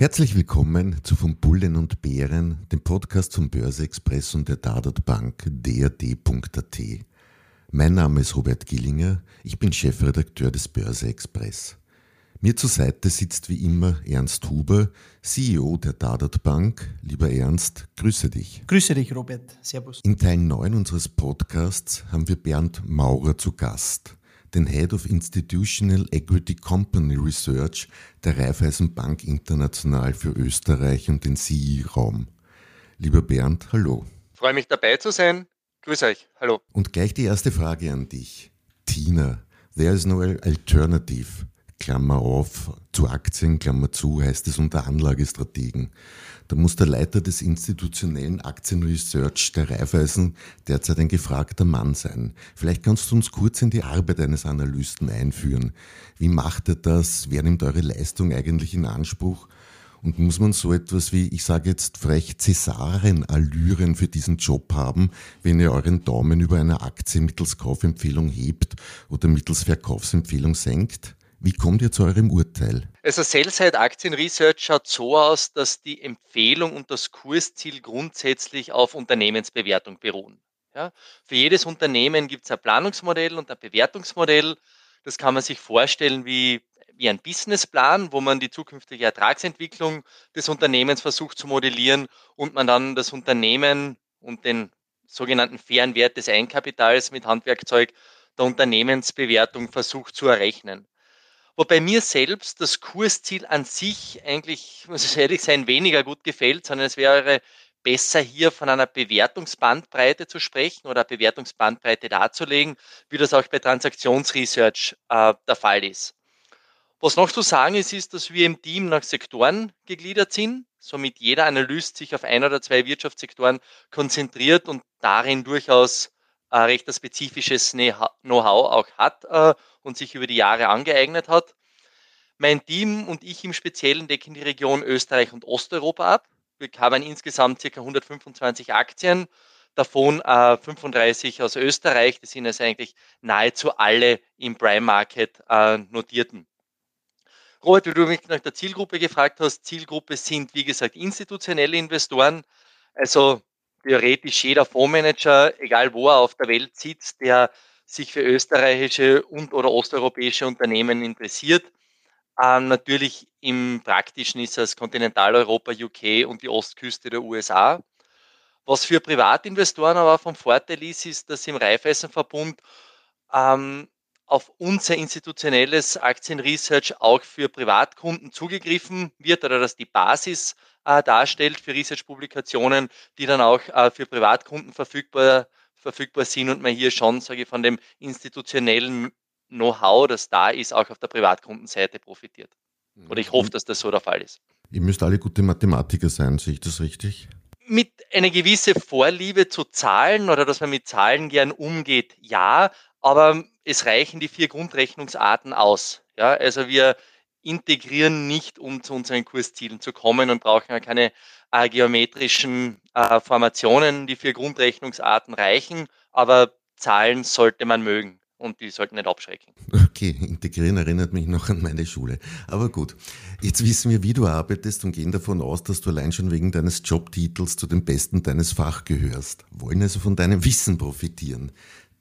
Herzlich willkommen zu Von Bullen und Bären, dem Podcast von Börse Express und der Dadat Bank drd.at. Mein Name ist Robert Gillinger, ich bin Chefredakteur des Börse Express. Mir zur Seite sitzt wie immer Ernst Huber, CEO der Dadat Bank. Lieber Ernst, grüße dich. Grüße dich, Robert. Servus. In Teil 9 unseres Podcasts haben wir Bernd Maurer zu Gast, den Head of Institutional Equity Company Research der Raiffeisen Bank International für Österreich und den CI-Raum. Lieber Bernd, hallo. Freue mich dabei zu sein. Grüß euch. Hallo. Und gleich die erste Frage an dich. Tina, there is no alternative. Klammer auf, zu Aktien, Klammer zu, heißt es unter Anlagestrategen. Da muss der Leiter des institutionellen Aktienresearch der Raiffeisen derzeit ein gefragter Mann sein. Vielleicht kannst du uns kurz in die Arbeit eines Analysten einführen. Wie macht er das? Wer nimmt eure Leistung eigentlich in Anspruch? Und muss man so etwas wie, ich sage jetzt frech, Cäsaren-Allüren für diesen Job haben, wenn ihr euren Daumen über eine Aktie mittels Kaufempfehlung hebt oder mittels Verkaufsempfehlung senkt? Wie kommt ihr zu eurem Urteil? Also Sellside Aktien Research schaut so aus, dass die Empfehlung und das Kursziel grundsätzlich auf Unternehmensbewertung beruhen. Ja, für jedes Unternehmen gibt es ein Planungsmodell und ein Bewertungsmodell. Das kann man sich vorstellen wie, wie ein Businessplan, wo man die zukünftige Ertragsentwicklung des Unternehmens versucht zu modellieren und man dann das Unternehmen und den sogenannten fairen Wert des Einkapitals mit Handwerkzeug der Unternehmensbewertung versucht zu errechnen. Wobei mir selbst das Kursziel an sich eigentlich, muss ich ehrlich sein, weniger gut gefällt, sondern es wäre besser hier von einer Bewertungsbandbreite zu sprechen oder Bewertungsbandbreite darzulegen, wie das auch bei Transaktionsresearch äh, der Fall ist. Was noch zu sagen ist, ist, dass wir im Team nach Sektoren gegliedert sind, somit jeder Analyst sich auf ein oder zwei Wirtschaftssektoren konzentriert und darin durchaus äh, recht ein spezifisches Know-how auch hat äh, und sich über die Jahre angeeignet hat. Mein Team und ich im Speziellen decken die Region Österreich und Osteuropa ab. Wir haben insgesamt ca. 125 Aktien, davon äh, 35 aus Österreich. Das sind also eigentlich nahezu alle im Prime Market äh, notierten. Robert, wie du mich nach der Zielgruppe gefragt hast, Zielgruppe sind wie gesagt institutionelle Investoren, also theoretisch jeder Fondsmanager, egal wo er auf der Welt sitzt, der sich für österreichische und oder osteuropäische Unternehmen interessiert. Ähm, natürlich im Praktischen ist es Kontinentaleuropa, UK und die Ostküste der USA. Was für Privatinvestoren aber vom Vorteil ist, ist, dass im Raiffeisenverbund ähm, auf unser institutionelles Aktienresearch auch für Privatkunden zugegriffen wird oder dass die Basis äh, darstellt für Research-Publikationen, die dann auch äh, für Privatkunden verfügbar, verfügbar sind und man hier schon, sage ich, von dem institutionellen Know-how, das da ist, auch auf der Privatkundenseite profitiert. Oder ich hoffe, mhm. dass das so der Fall ist. Ihr müsst alle gute Mathematiker sein, sehe ich das richtig? Mit einer gewissen Vorliebe zu Zahlen oder dass man mit Zahlen gern umgeht, ja, aber es reichen die vier Grundrechnungsarten aus. Ja, also wir integrieren nicht, um zu unseren Kurszielen zu kommen und brauchen ja keine äh, geometrischen äh, Formationen. Die vier Grundrechnungsarten reichen, aber Zahlen sollte man mögen und die sollten nicht abschrecken. Okay, integrieren erinnert mich noch an meine Schule. Aber gut, jetzt wissen wir, wie du arbeitest und gehen davon aus, dass du allein schon wegen deines Jobtitels zu den Besten deines Fach gehörst. Wollen also von deinem Wissen profitieren.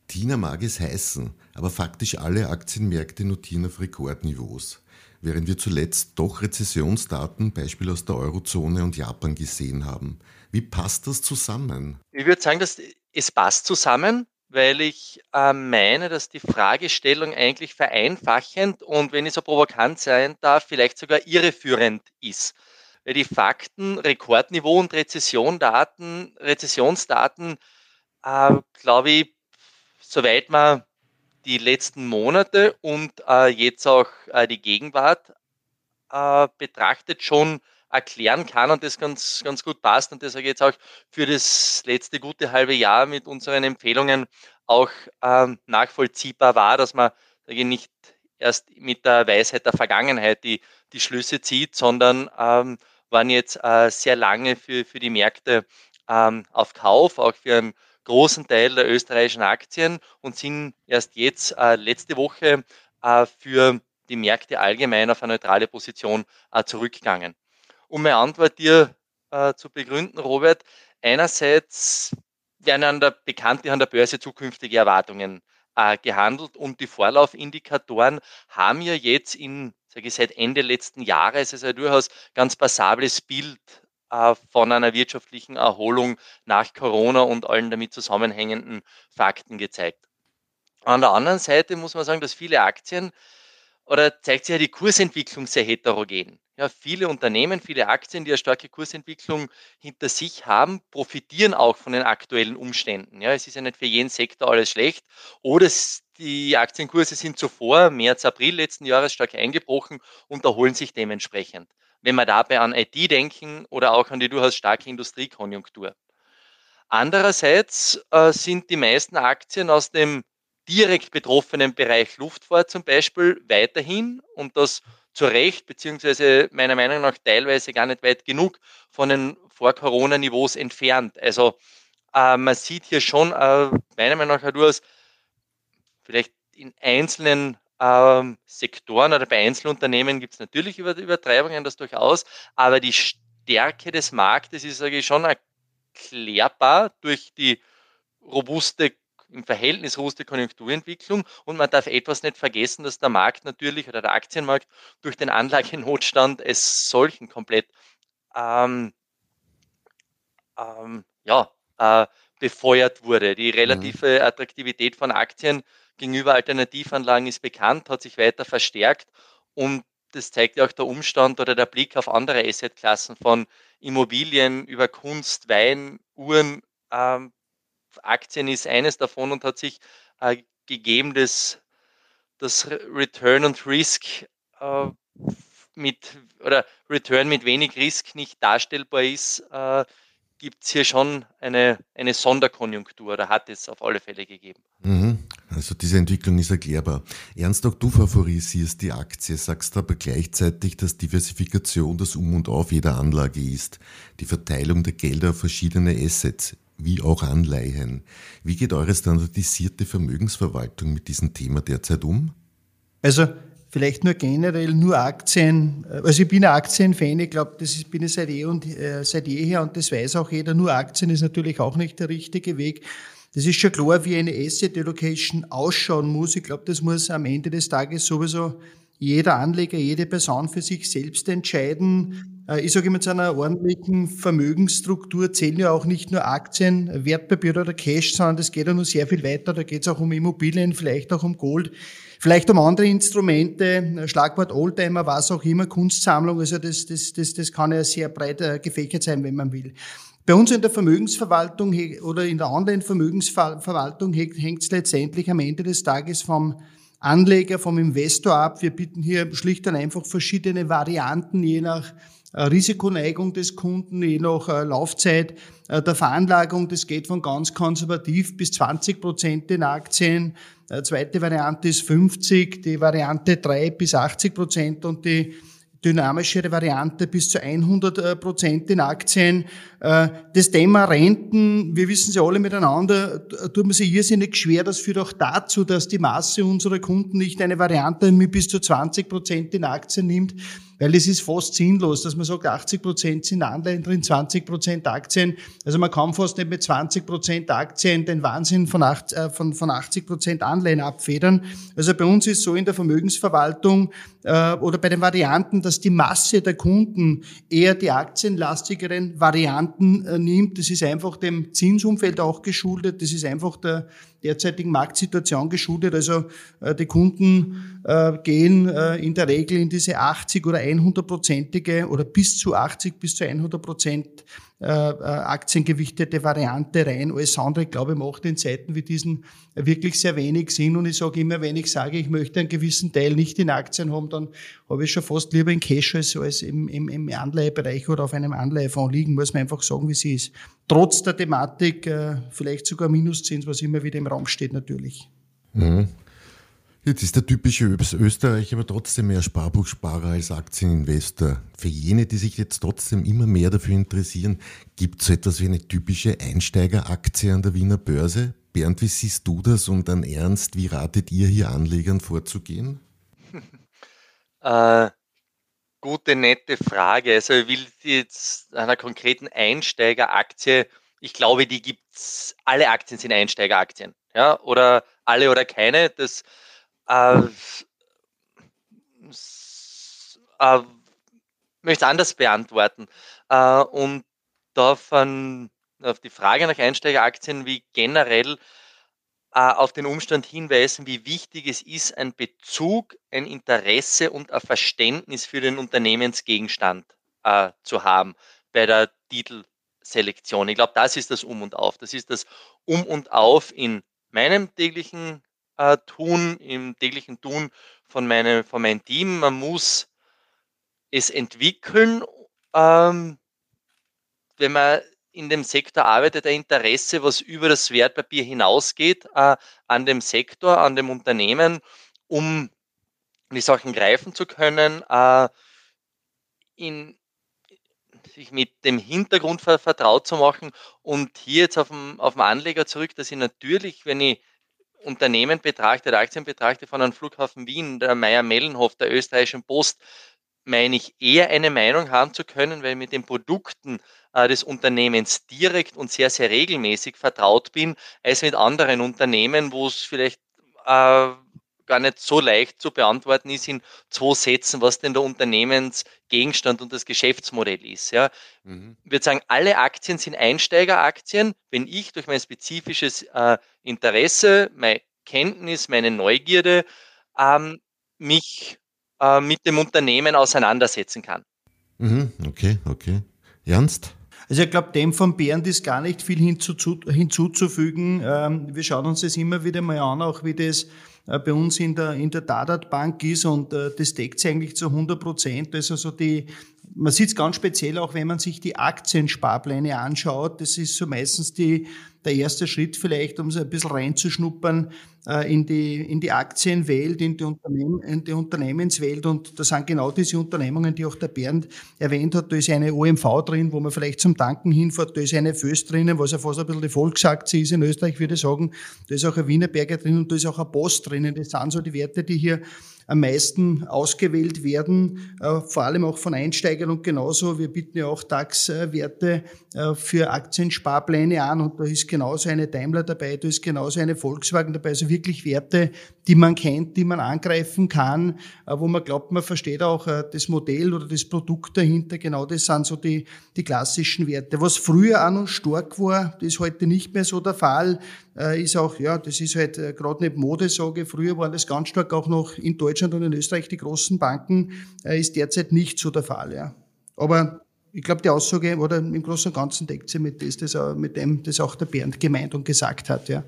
Tina mag es heißen, aber faktisch alle Aktienmärkte notieren auf Rekordniveaus während wir zuletzt doch Rezessionsdaten, Beispiel aus der Eurozone und Japan gesehen haben. Wie passt das zusammen? Ich würde sagen, dass es passt zusammen, weil ich äh, meine, dass die Fragestellung eigentlich vereinfachend und wenn ich so provokant sein darf, vielleicht sogar irreführend ist. Weil die Fakten, Rekordniveau und Rezessiondaten, Rezessionsdaten, äh, glaube ich, soweit man die letzten Monate und äh, jetzt auch äh, die Gegenwart äh, betrachtet schon erklären kann und das ganz, ganz gut passt. Und ich jetzt auch für das letzte gute halbe Jahr mit unseren Empfehlungen auch ähm, nachvollziehbar war, dass man sage ich, nicht erst mit der Weisheit der Vergangenheit die, die Schlüsse zieht, sondern ähm, waren jetzt äh, sehr lange für, für die Märkte ähm, auf Kauf, auch für einen großen Teil der österreichischen Aktien und sind erst jetzt äh, letzte Woche äh, für die Märkte allgemein auf eine neutrale Position äh, zurückgegangen. Um meine Antwort dir äh, zu begründen, Robert, einerseits werden an der, bekanntlich an der Börse zukünftige Erwartungen äh, gehandelt und die Vorlaufindikatoren haben ja jetzt in, sage ich, seit Ende letzten Jahres also ein durchaus ganz passables Bild von einer wirtschaftlichen Erholung nach Corona und allen damit zusammenhängenden Fakten gezeigt. An der anderen Seite muss man sagen, dass viele Aktien oder zeigt sich ja die Kursentwicklung sehr heterogen. Ja, viele Unternehmen, viele Aktien, die eine starke Kursentwicklung hinter sich haben, profitieren auch von den aktuellen Umständen. Ja, es ist ja nicht für jeden Sektor alles schlecht. Oder die Aktienkurse sind zuvor, März, April letzten Jahres, stark eingebrochen und erholen sich dementsprechend. Wenn wir dabei an IT denken oder auch an die durchaus starke Industriekonjunktur. Andererseits äh, sind die meisten Aktien aus dem direkt betroffenen Bereich Luftfahrt zum Beispiel weiterhin und das zu Recht, beziehungsweise meiner Meinung nach teilweise gar nicht weit genug von den Vor-Corona-Niveaus entfernt. Also äh, man sieht hier schon, äh, meiner Meinung nach durchaus vielleicht in einzelnen ähm, Sektoren oder bei Einzelunternehmen gibt es natürlich Übertreibungen, das durchaus, aber die Stärke des Marktes ist, sage ich, schon erklärbar durch die robuste im Verhältnis robuste Konjunkturentwicklung und man darf etwas nicht vergessen, dass der Markt natürlich oder der Aktienmarkt durch den Anlagenotstand als solchen komplett ähm, ähm, ja, äh, befeuert wurde. Die mhm. relative Attraktivität von Aktien gegenüber Alternativanlagen ist bekannt, hat sich weiter verstärkt und das zeigt ja auch der Umstand oder der Blick auf andere Assetklassen von Immobilien über Kunst, Wein, Uhren, ähm, Aktien ist eines davon und hat sich äh, gegeben, dass das Return und Risk äh, mit oder Return mit wenig Risk nicht darstellbar ist, äh, gibt es hier schon eine, eine Sonderkonjunktur oder hat es auf alle Fälle gegeben. Mhm. Also diese Entwicklung ist erklärbar. Ernst, auch du favorisierst die Aktie, sagst aber gleichzeitig, dass Diversifikation das Um und Auf jeder Anlage ist. Die Verteilung der Gelder auf verschiedene Assets wie auch Anleihen. Wie geht eure standardisierte Vermögensverwaltung mit diesem Thema derzeit um? Also vielleicht nur generell nur Aktien. Also ich bin ein Aktienfan, ich glaube, das bin ich seit, eh und, äh, seit jeher und das weiß auch jeder. Nur Aktien ist natürlich auch nicht der richtige Weg. Das ist schon klar, wie eine Asset Allocation ausschauen muss. Ich glaube, das muss am Ende des Tages sowieso jeder Anleger, jede Person für sich selbst entscheiden. Äh, ich sage immer, zu einer ordentlichen Vermögensstruktur zählen ja auch nicht nur Aktien, Wertpapiere oder Cash, sondern das geht ja noch sehr viel weiter. Da geht es auch um Immobilien, vielleicht auch um Gold, vielleicht um andere Instrumente, Schlagwort Oldtimer, was auch immer, Kunstsammlung. Also das, das, das, das kann ja sehr breit äh, gefächert sein, wenn man will. Bei uns in der Vermögensverwaltung oder in der Online-Vermögensverwaltung hängt es letztendlich am Ende des Tages vom Anleger, vom Investor ab. Wir bieten hier schlicht und einfach verschiedene Varianten, je nach äh, Risikoneigung des Kunden, je nach äh, Laufzeit der Veranlagung. Das geht von ganz konservativ bis 20 Prozent in Aktien. Zweite Variante ist 50, die Variante 3 bis 80 Prozent und die dynamischere Variante bis zu 100 äh, Prozent in Aktien. Äh, das Thema Renten, wir wissen sie alle miteinander, tut man sich irrsinnig schwer. Das führt auch dazu, dass die Masse unserer Kunden nicht eine Variante mit bis zu 20 Prozent in Aktien nimmt, weil es ist fast sinnlos, dass man sagt, 80 Prozent sind Anleihen drin, 20 Prozent Aktien. Also man kann fast nicht mit 20 Prozent Aktien den Wahnsinn von, 80, äh, von, von 80 Prozent Anleihen abfedern. Also bei uns ist so in der Vermögensverwaltung äh, oder bei den Varianten, dass die Masse der Kunden eher die aktienlastigeren Varianten äh, nimmt. Das ist einfach dem Zinsumfeld auch geschuldet. Das ist einfach der derzeitigen Marktsituation geschuldet. Also äh, die Kunden äh, gehen äh, in der Regel in diese 80 oder 100-prozentige oder bis zu 80 bis zu 100 Prozent äh, äh, aktiengewichtete Variante rein. Alles andere, glaube ich, macht in Zeiten wie diesen wirklich sehr wenig Sinn. Und ich sage immer, wenn ich sage, ich möchte einen gewissen Teil nicht in Aktien haben, dann habe ich schon fast lieber in Cash als, als im, im, im Anleihebereich oder auf einem Anleihefonds liegen, muss man einfach sagen, wie sie ist. Trotz der Thematik, äh, vielleicht sogar Minuszins, was immer wieder im Raum steht natürlich. Mhm. Jetzt ist der typische Österreicher aber trotzdem mehr Sparbuchsparer als Aktieninvestor. Für jene, die sich jetzt trotzdem immer mehr dafür interessieren, gibt es so etwas wie eine typische Einsteigeraktie an der Wiener Börse? Bernd, wie siehst du das und dann ernst, wie ratet ihr hier Anlegern vorzugehen? Äh, gute, nette Frage. Also ich will jetzt einer konkreten Einsteigeraktie, ich glaube, die gibt es, alle Aktien sind Einsteigeraktien. Ja, oder alle oder keine. Das äh, äh, möchte anders beantworten. Äh, und davon auf die Frage nach Einsteigeraktien wie generell äh, auf den Umstand hinweisen, wie wichtig es ist, ein Bezug, ein Interesse und ein Verständnis für den Unternehmensgegenstand äh, zu haben bei der Titelselektion. Ich glaube, das ist das Um und Auf. Das ist das Um und Auf in meinem täglichen äh, Tun, im täglichen Tun von meinem, von meinem Team. Man muss es entwickeln, ähm, wenn man in dem Sektor arbeitet, ein Interesse, was über das Wertpapier hinausgeht, äh, an dem Sektor, an dem Unternehmen, um die Sachen greifen zu können, äh, in, sich mit dem Hintergrund vertraut zu machen und hier jetzt auf dem, auf dem Anleger zurück, dass ich natürlich, wenn ich Unternehmen betrachte, der Aktien betrachte von einem Flughafen Wien, der Meier-Mellenhof, der österreichischen Post, meine ich eher eine Meinung haben zu können, weil mit den Produkten äh, des Unternehmens direkt und sehr, sehr regelmäßig vertraut bin, als mit anderen Unternehmen, wo es vielleicht äh, gar nicht so leicht zu beantworten ist in zwei Sätzen, was denn der Unternehmensgegenstand und das Geschäftsmodell ist. Ja. Mhm. Ich würde sagen, alle Aktien sind Einsteigeraktien. Wenn ich durch mein spezifisches äh, Interesse, meine Kenntnis, meine Neugierde ähm, mich äh, mit dem Unternehmen auseinandersetzen kann. Mhm. Okay, okay. Ernst? Also ich glaube, dem von Bernd ist gar nicht viel hinzuzufügen. Ähm, wir schauen uns das immer wieder mal an, auch wie das bei uns in der, in der Dadat Bank ist und äh, das deckt sich eigentlich zu 100 Prozent. Also so die, man sieht es ganz speziell auch, wenn man sich die Aktiensparpläne anschaut. Das ist so meistens die, der erste Schritt vielleicht, um so ein bisschen reinzuschnuppern äh, in, die, in die Aktienwelt, in die, Unternehmen, in die Unternehmenswelt. Und das sind genau diese Unternehmungen, die auch der Bernd erwähnt hat. Da ist eine OMV drin, wo man vielleicht zum Tanken hinfährt. Da ist eine Föst drinnen, was ja fast ein bisschen die Volksaktie ist in Österreich, würde ich sagen. Da ist auch ein Wienerberger drin und da ist auch ein Post drinnen. Das sind so die Werte, die hier am meisten ausgewählt werden, äh, vor allem auch von Einsteigern und genauso. Wir bieten ja auch DAX-Werte äh, für Aktiensparpläne an und da ist genauso eine Daimler dabei, da ist genauso eine Volkswagen dabei, also wirklich Werte, die man kennt, die man angreifen kann, äh, wo man glaubt, man versteht auch das Modell oder das Produkt dahinter. Genau das sind so die, die klassischen Werte. Was früher auch noch stark war, das ist heute nicht mehr so der Fall, ist auch, ja, das ist halt gerade nicht Mode, sage ich. Früher war das ganz stark auch noch in Deutschland Deutschland und in Österreich die großen Banken, äh, ist derzeit nicht so der Fall. Ja. Aber ich glaube, die Aussage oder im Großen und Ganzen deckt sie mit, das, das, mit dem, das auch der Bernd gemeint und gesagt hat. Ja.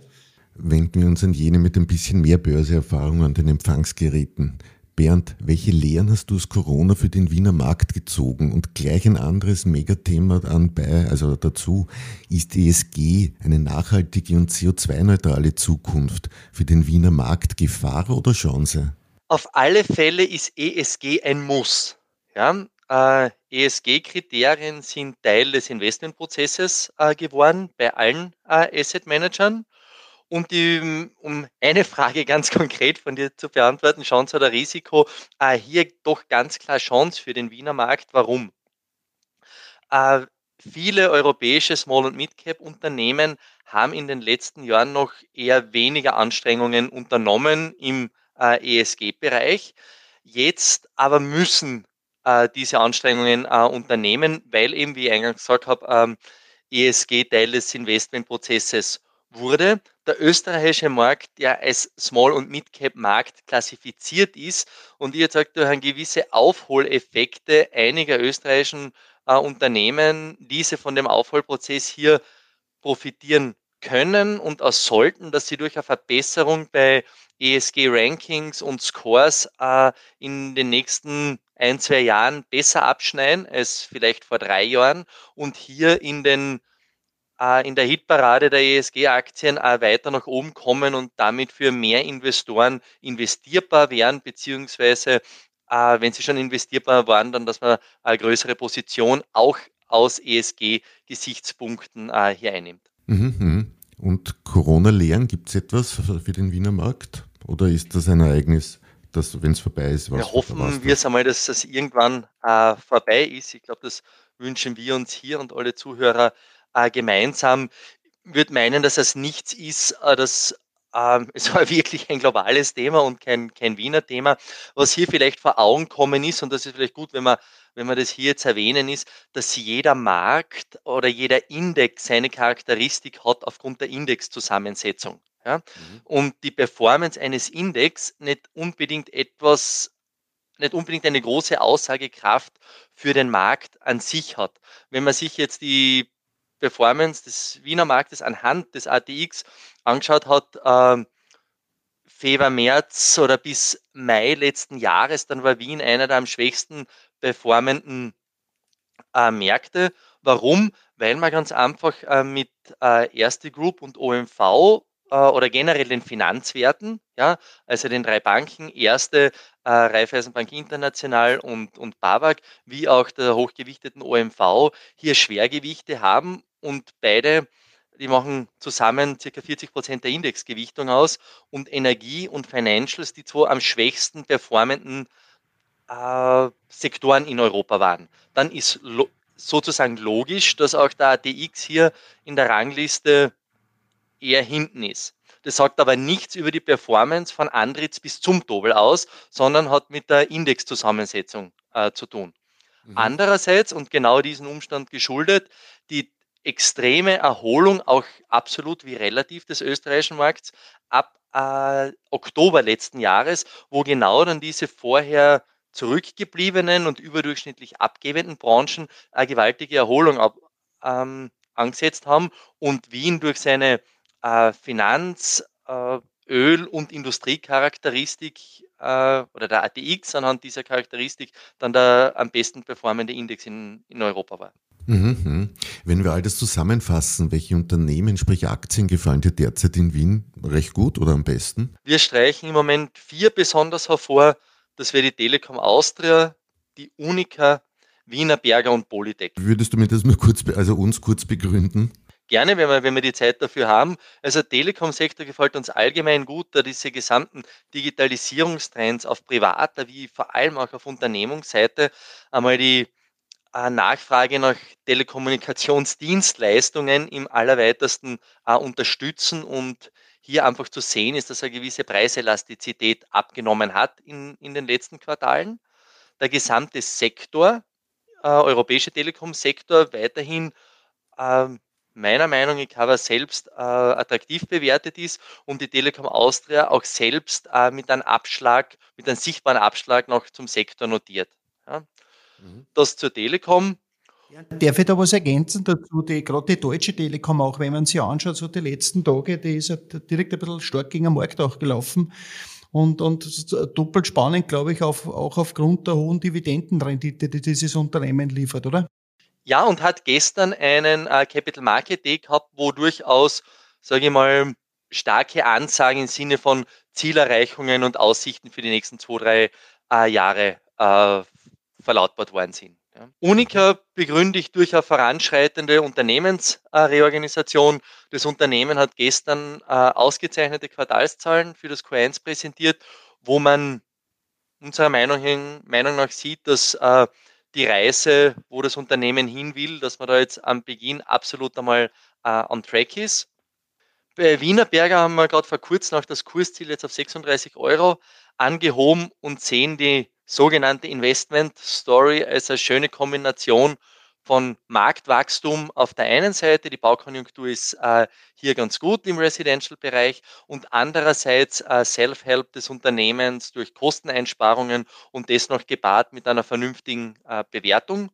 Wenden wir uns an jene mit ein bisschen mehr Börseerfahrung an den Empfangsgeräten. Bernd, welche Lehren hast du aus Corona für den Wiener Markt gezogen? Und gleich ein anderes Megathema anbei, also dazu, ist ESG eine nachhaltige und CO2-neutrale Zukunft für den Wiener Markt Gefahr oder Chance? Auf alle Fälle ist ESG ein Muss. Ja, äh, ESG-Kriterien sind Teil des Investmentprozesses äh, geworden bei allen äh, Asset Managern. Und die, um eine Frage ganz konkret von dir zu beantworten, Chance oder Risiko, äh, hier doch ganz klar Chance für den Wiener Markt. Warum? Äh, viele europäische Small- und Mid-Cap-Unternehmen haben in den letzten Jahren noch eher weniger Anstrengungen unternommen im äh, ESG-Bereich. Jetzt aber müssen äh, diese Anstrengungen äh, unternehmen, weil eben, wie ich eingangs gesagt habe, ähm, ESG Teil des Investmentprozesses wurde. Der österreichische Markt, der als Small- und Mid-Cap-Markt klassifiziert ist und ihr sagt, durch gewisse Aufholeffekte einiger österreichischen äh, Unternehmen diese von dem Aufholprozess hier profitieren können und auch sollten, dass sie durch eine Verbesserung bei ESG-Rankings und Scores äh, in den nächsten ein, zwei Jahren besser abschneiden als vielleicht vor drei Jahren und hier in den äh, in der Hitparade der ESG-Aktien äh, weiter nach oben kommen und damit für mehr Investoren investierbar wären, beziehungsweise äh, wenn sie schon investierbar waren, dann, dass man eine größere Position auch aus ESG-Gesichtspunkten äh, hier einnimmt. Mhm, mhm. Und Corona-Lehren, gibt es etwas für den Wiener Markt? Oder ist das ein Ereignis, das, wenn es vorbei ist, was Wir hoffen wir es einmal, dass das irgendwann äh, vorbei ist. Ich glaube, das wünschen wir uns hier und alle Zuhörer äh, gemeinsam. Ich würde meinen, dass das nichts ist, äh, das ähm, es war wirklich ein globales Thema und kein, kein Wiener Thema. Was hier vielleicht vor Augen kommen ist, und das ist vielleicht gut, wenn man, wenn man das hier jetzt erwähnen, ist, dass jeder Markt oder jeder Index seine Charakteristik hat aufgrund der Indexzusammensetzung. Ja? Mhm. Und die Performance eines Index nicht unbedingt etwas, nicht unbedingt eine große Aussagekraft für den Markt an sich hat. Wenn man sich jetzt die Performance des Wiener Marktes anhand des ATX angeschaut hat, ähm, Februar, März oder bis Mai letzten Jahres, dann war Wien einer der am schwächsten performenden äh, Märkte. Warum? Weil man ganz einfach äh, mit äh, Erste Group und OMV äh, oder generell den Finanzwerten, ja, also den drei Banken, Erste, äh, Raiffeisenbank International und, und BAWAG, wie auch der hochgewichteten OMV, hier Schwergewichte haben und beide, die machen zusammen ca. 40 Prozent der Indexgewichtung aus und Energie und Financials, die zwei am schwächsten performenden äh, Sektoren in Europa waren. Dann ist lo sozusagen logisch, dass auch der ATX hier in der Rangliste eher hinten ist. Das sagt aber nichts über die Performance von Andritz bis zum Dobel aus, sondern hat mit der Indexzusammensetzung äh, zu tun. Mhm. Andererseits, und genau diesen Umstand geschuldet, die extreme Erholung, auch absolut wie relativ des österreichischen Markts, ab äh, Oktober letzten Jahres, wo genau dann diese vorher zurückgebliebenen und überdurchschnittlich abgebenden Branchen eine gewaltige Erholung ab, ähm, angesetzt haben und Wien durch seine äh, Finanz-, äh, Öl- und Industriecharakteristik äh, oder der ATX anhand dieser Charakteristik dann der am besten performende Index in, in Europa war. Mhm, mhm. Wenn wir all das zusammenfassen, welche Unternehmen, sprich Aktien, gefallen dir derzeit in Wien recht gut oder am besten? Wir streichen im Moment vier besonders hervor. Das wäre die Telekom Austria, die Unica, Wiener Berger und Polytech. Würdest du mir das mal kurz, also uns kurz begründen? Gerne, wenn wir, wenn wir die Zeit dafür haben. Also der Telekom-Sektor gefällt uns allgemein gut, da diese gesamten Digitalisierungstrends auf privater wie vor allem auch auf Unternehmungsseite einmal die äh, Nachfrage nach Telekommunikationsdienstleistungen im allerweitesten äh, unterstützen und hier einfach zu sehen ist, dass eine gewisse Preiselastizität abgenommen hat in, in den letzten Quartalen. Der gesamte Sektor, äh, europäische Telekom-Sektor, weiterhin äh, meiner Meinung nach aber selbst äh, attraktiv bewertet ist und die Telekom Austria auch selbst äh, mit einem Abschlag, mit einem sichtbaren Abschlag noch zum Sektor notiert. Ja. Mhm. Das zur Telekom. Ja, darf ich da was ergänzen dazu? Die, gerade die deutsche Telekom, auch wenn man sie anschaut, so die letzten Tage, die ist ja direkt ein bisschen stark gegen den Markt auch gelaufen. Und, und doppelt spannend, glaube ich, auf, auch aufgrund der hohen Dividendenrendite, die dieses Unternehmen liefert, oder? Ja, und hat gestern einen äh, Capital Market Day gehabt, wo durchaus, sage ich mal, starke Ansagen im Sinne von Zielerreichungen und Aussichten für die nächsten zwei, drei äh, Jahre äh, verlautbart worden sind. Ja. Unica begründe ich durch eine voranschreitende Unternehmensreorganisation. Das Unternehmen hat gestern äh, ausgezeichnete Quartalszahlen für das Q1 präsentiert, wo man unserer Meinung, nach sieht, dass äh, die Reise, wo das Unternehmen hin will, dass man da jetzt am Beginn absolut einmal äh, on track ist. Bei Wiener Berger haben wir gerade vor kurzem auch das Kursziel jetzt auf 36 Euro angehoben und sehen die sogenannte Investment Story als eine schöne Kombination von Marktwachstum auf der einen Seite, die Baukonjunktur ist äh, hier ganz gut im Residential-Bereich und andererseits äh, Self-Help des Unternehmens durch Kosteneinsparungen und das noch gepaart mit einer vernünftigen äh, Bewertung.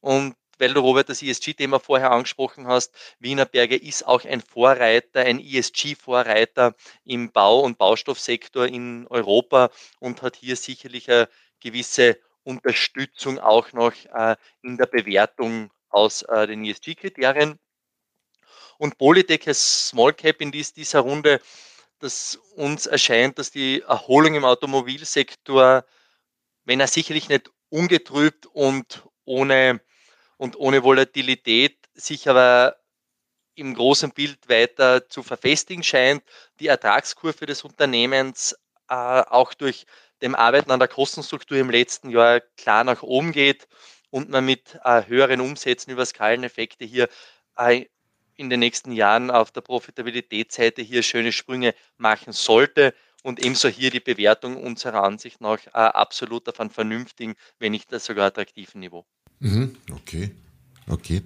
Und weil du Robert das ESG-Thema vorher angesprochen hast, Wienerberger ist auch ein Vorreiter, ein ESG-Vorreiter im Bau- und Baustoffsektor in Europa und hat hier sicherlich eine gewisse Unterstützung auch noch äh, in der Bewertung aus äh, den ESG-Kriterien. Und Polytech als Small Cap in dies, dieser Runde, dass uns erscheint, dass die Erholung im Automobilsektor, wenn er sicherlich nicht ungetrübt und ohne, und ohne Volatilität, sich aber im großen Bild weiter zu verfestigen scheint, die Ertragskurve des Unternehmens äh, auch durch dem Arbeiten an der Kostenstruktur im letzten Jahr klar nach oben geht und man mit äh, höheren Umsätzen über Skaleneffekte hier äh, in den nächsten Jahren auf der Profitabilitätsseite hier schöne Sprünge machen sollte und ebenso hier die Bewertung unserer Ansicht nach äh, absolut auf einem vernünftigen, wenn nicht sogar attraktiven Niveau. Mhm, okay, okay.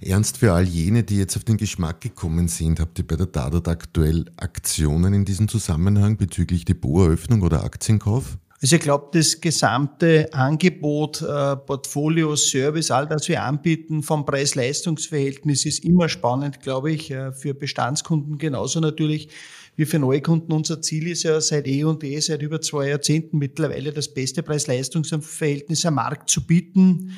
Ernst für all jene, die jetzt auf den Geschmack gekommen sind, habt ihr bei der Dadat aktuell Aktionen in diesem Zusammenhang bezüglich Depoteröffnung oder Aktienkauf? Also ich glaube, das gesamte Angebot, äh, Portfolio, Service, all das wir anbieten vom Preis-Leistungs-Verhältnis ist immer spannend, glaube ich, äh, für Bestandskunden genauso natürlich wie für Neukunden. Unser Ziel ist ja seit eh und eh, seit über zwei Jahrzehnten mittlerweile das beste Preis-Leistungs-Verhältnis am Markt zu bieten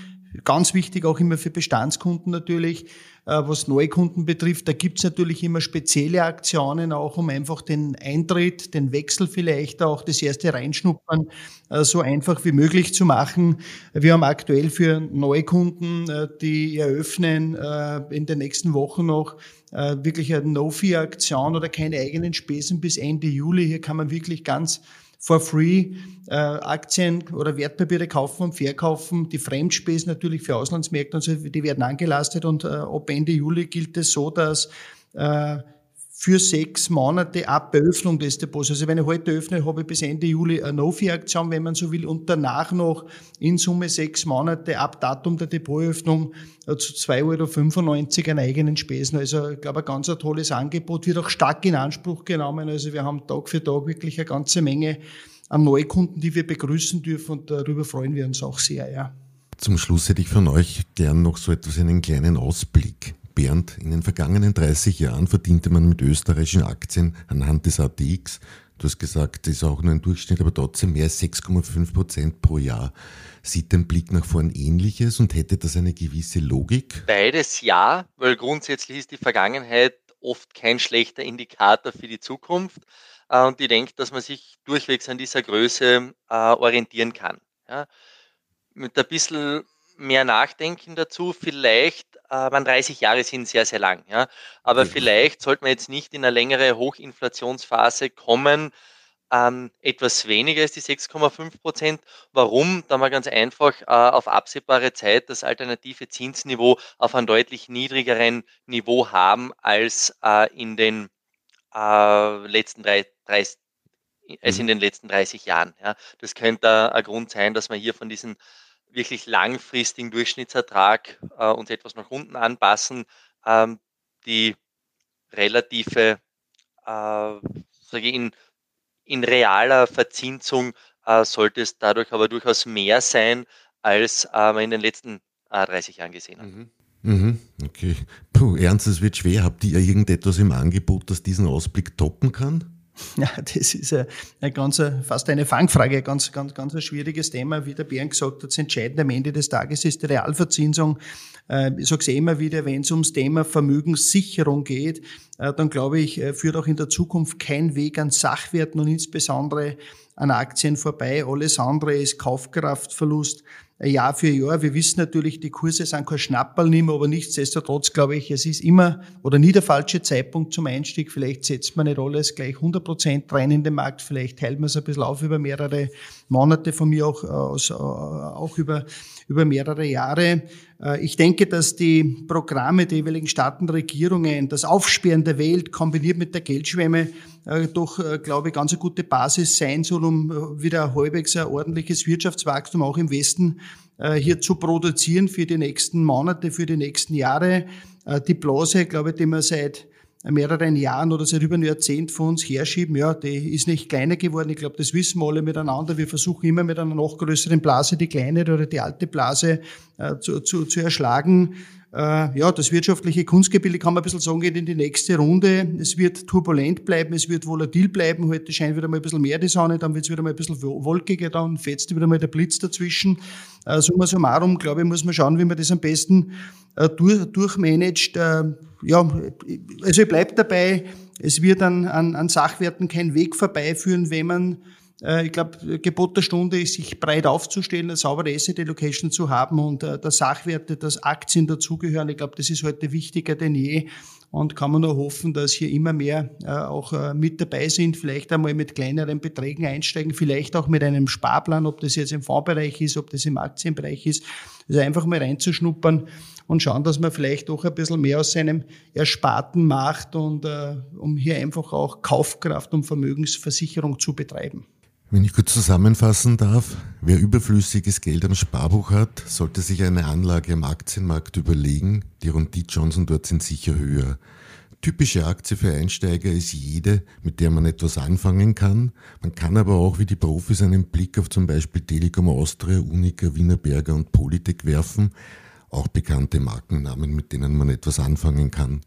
Ganz wichtig auch immer für Bestandskunden natürlich, äh, was Neukunden betrifft. Da gibt's natürlich immer spezielle Aktionen, auch um einfach den Eintritt, den Wechsel vielleicht auch, das erste Reinschnuppern äh, so einfach wie möglich zu machen. Wir haben aktuell für Neukunden, äh, die eröffnen in den nächsten Wochen noch wirklich eine No-Fee-Aktion oder keine eigenen Spesen bis Ende Juli. Hier kann man wirklich ganz for free äh, Aktien oder Wertpapiere kaufen und verkaufen. Die Fremdspesen natürlich für Auslandsmärkte und so, die werden angelastet und äh, ab Ende Juli gilt es so, dass äh, für sechs Monate ab Eröffnung des Depots. Also wenn ich heute öffne, habe ich bis Ende Juli eine No-Fee-Aktion, wenn man so will, und danach noch in Summe sechs Monate ab Datum der Depotöffnung äh, zu 2,95 Euro an eigenen Spesen. Also ich glaube, ein ganz ein tolles Angebot, wird auch stark in Anspruch genommen. Also wir haben Tag für Tag wirklich eine ganze Menge an Neukunden, die wir begrüßen dürfen und darüber freuen wir uns auch sehr. Ja. Zum Schluss hätte ich von euch gern noch so etwas, einen kleinen Ausblick. Bernd, in den vergangenen 30 Jahren verdiente man mit österreichischen Aktien anhand des ATX, du hast gesagt, das ist auch nur ein Durchschnitt, aber trotzdem mehr als 6,5 Prozent pro Jahr. Sieht dein Blick nach vorn ähnliches und hätte das eine gewisse Logik? Beides ja, weil grundsätzlich ist die Vergangenheit oft kein schlechter Indikator für die Zukunft. Äh, und ich denke, dass man sich durchwegs an dieser Größe äh, orientieren kann. Mit ein bisschen mehr Nachdenken dazu. Vielleicht, äh, man 30 Jahre sind sehr, sehr lang, ja. Aber ja. vielleicht sollte man jetzt nicht in eine längere Hochinflationsphase kommen, ähm, etwas weniger als die 6,5 Prozent. Warum? Da wir ganz einfach äh, auf absehbare Zeit das alternative Zinsniveau auf einem deutlich niedrigeren Niveau haben als äh, in den äh, letzten drei, drei als in mhm. den letzten 30 Jahren. Ja. Das könnte ein Grund sein, dass man hier von diesen wirklich langfristigen Durchschnittsertrag äh, uns etwas nach unten anpassen. Ähm, die relative, äh, in, in realer Verzinsung äh, sollte es dadurch aber durchaus mehr sein, als äh, in den letzten 30 äh, Jahren gesehen haben. Mhm. Mhm, okay. Puh, Ernst, es wird schwer. Habt ihr irgendetwas im Angebot, das diesen Ausblick toppen kann? Ja, das ist eine, eine ganz, fast eine Fangfrage, ganz, ganz, ganz ein schwieriges Thema. Wie der Bären gesagt hat, das Entscheidende am Ende des Tages ist die Realverzinsung. Äh, ich sage es immer wieder, wenn es ums Thema Vermögenssicherung geht, äh, dann glaube ich, äh, führt auch in der Zukunft kein Weg an Sachwerten und insbesondere an Aktien vorbei. Alles andere ist Kaufkraftverlust. Jahr für Jahr. Wir wissen natürlich, die Kurse sind kein Schnapperl mehr, aber nichtsdestotrotz glaube ich, es ist immer oder nie der falsche Zeitpunkt zum Einstieg. Vielleicht setzt man nicht alles gleich 100 Prozent rein in den Markt. Vielleicht teilt man es ein bisschen auf über mehrere Monate, von mir auch, aus, äh, auch über, über mehrere Jahre. Äh, ich denke, dass die Programme der jeweiligen Staaten, Regierungen, das Aufsperren der Welt kombiniert mit der Geldschwemme äh, doch, glaube ich, ganz eine gute Basis sein soll, um wieder halbwegs ein ordentliches Wirtschaftswachstum auch im Westen äh, hier zu produzieren für die nächsten Monate, für die nächsten Jahre. Äh, die Blase, glaube ich, die wir seit mehreren Jahren oder seit über einem Jahrzehnt von uns herschieben, ja, die ist nicht kleiner geworden. Ich glaube, das wissen wir alle miteinander. Wir versuchen immer mit einer noch größeren Blase die kleine oder die alte Blase äh, zu, zu, zu erschlagen. Äh, ja, das wirtschaftliche Kunstgebilde kann man ein bisschen sagen, geht in die nächste Runde. Es wird turbulent bleiben, es wird volatil bleiben. Heute scheint wieder mal ein bisschen mehr die Sonne, dann wird es wieder mal ein bisschen wolkiger, dann fetzt wieder mal der Blitz dazwischen. Äh, summa summarum, glaube ich, muss man schauen, wie man das am besten äh, durch, durchmanagt. Äh, ja, also ich bleibe dabei, es wird an, an, an Sachwerten kein Weg vorbeiführen, wenn man ich glaube, Gebot der Stunde ist, sich breit aufzustellen, eine saubere Asset Allocation zu haben und äh, der Sachwerte, dass Aktien dazugehören. Ich glaube, das ist heute wichtiger denn je und kann man nur hoffen, dass hier immer mehr äh, auch mit dabei sind, vielleicht einmal mit kleineren Beträgen einsteigen, vielleicht auch mit einem Sparplan, ob das jetzt im Fondsbereich ist, ob das im Aktienbereich ist, also einfach mal reinzuschnuppern und schauen, dass man vielleicht auch ein bisschen mehr aus seinem Ersparten macht und um hier einfach auch Kaufkraft und Vermögensversicherung zu betreiben. Wenn ich kurz zusammenfassen darf, wer überflüssiges Geld am Sparbuch hat, sollte sich eine Anlage am Aktienmarkt überlegen. Die Rundit Johnson dort sind sicher höher. Typische Aktie für Einsteiger ist jede, mit der man etwas anfangen kann. Man kann aber auch wie die Profis einen Blick auf zum Beispiel Telekom Austria, Unica, Wienerberger und Politik werfen. Auch bekannte Markennamen, mit denen man etwas anfangen kann.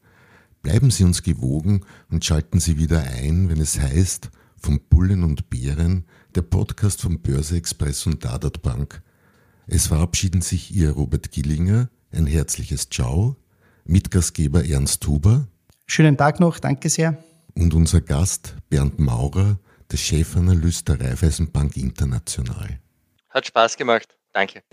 Bleiben Sie uns gewogen und schalten Sie wieder ein, wenn es heißt, von Bullen und Bären, der Podcast von Börse Express und Dadat Bank. Es verabschieden sich Ihr Robert Gillinger, ein herzliches Ciao, Mitgastgeber Ernst Huber. Schönen Tag noch, danke sehr. Und unser Gast Bernd Maurer, der Chefanalyst der Raiffeisenbank International. Hat Spaß gemacht, danke.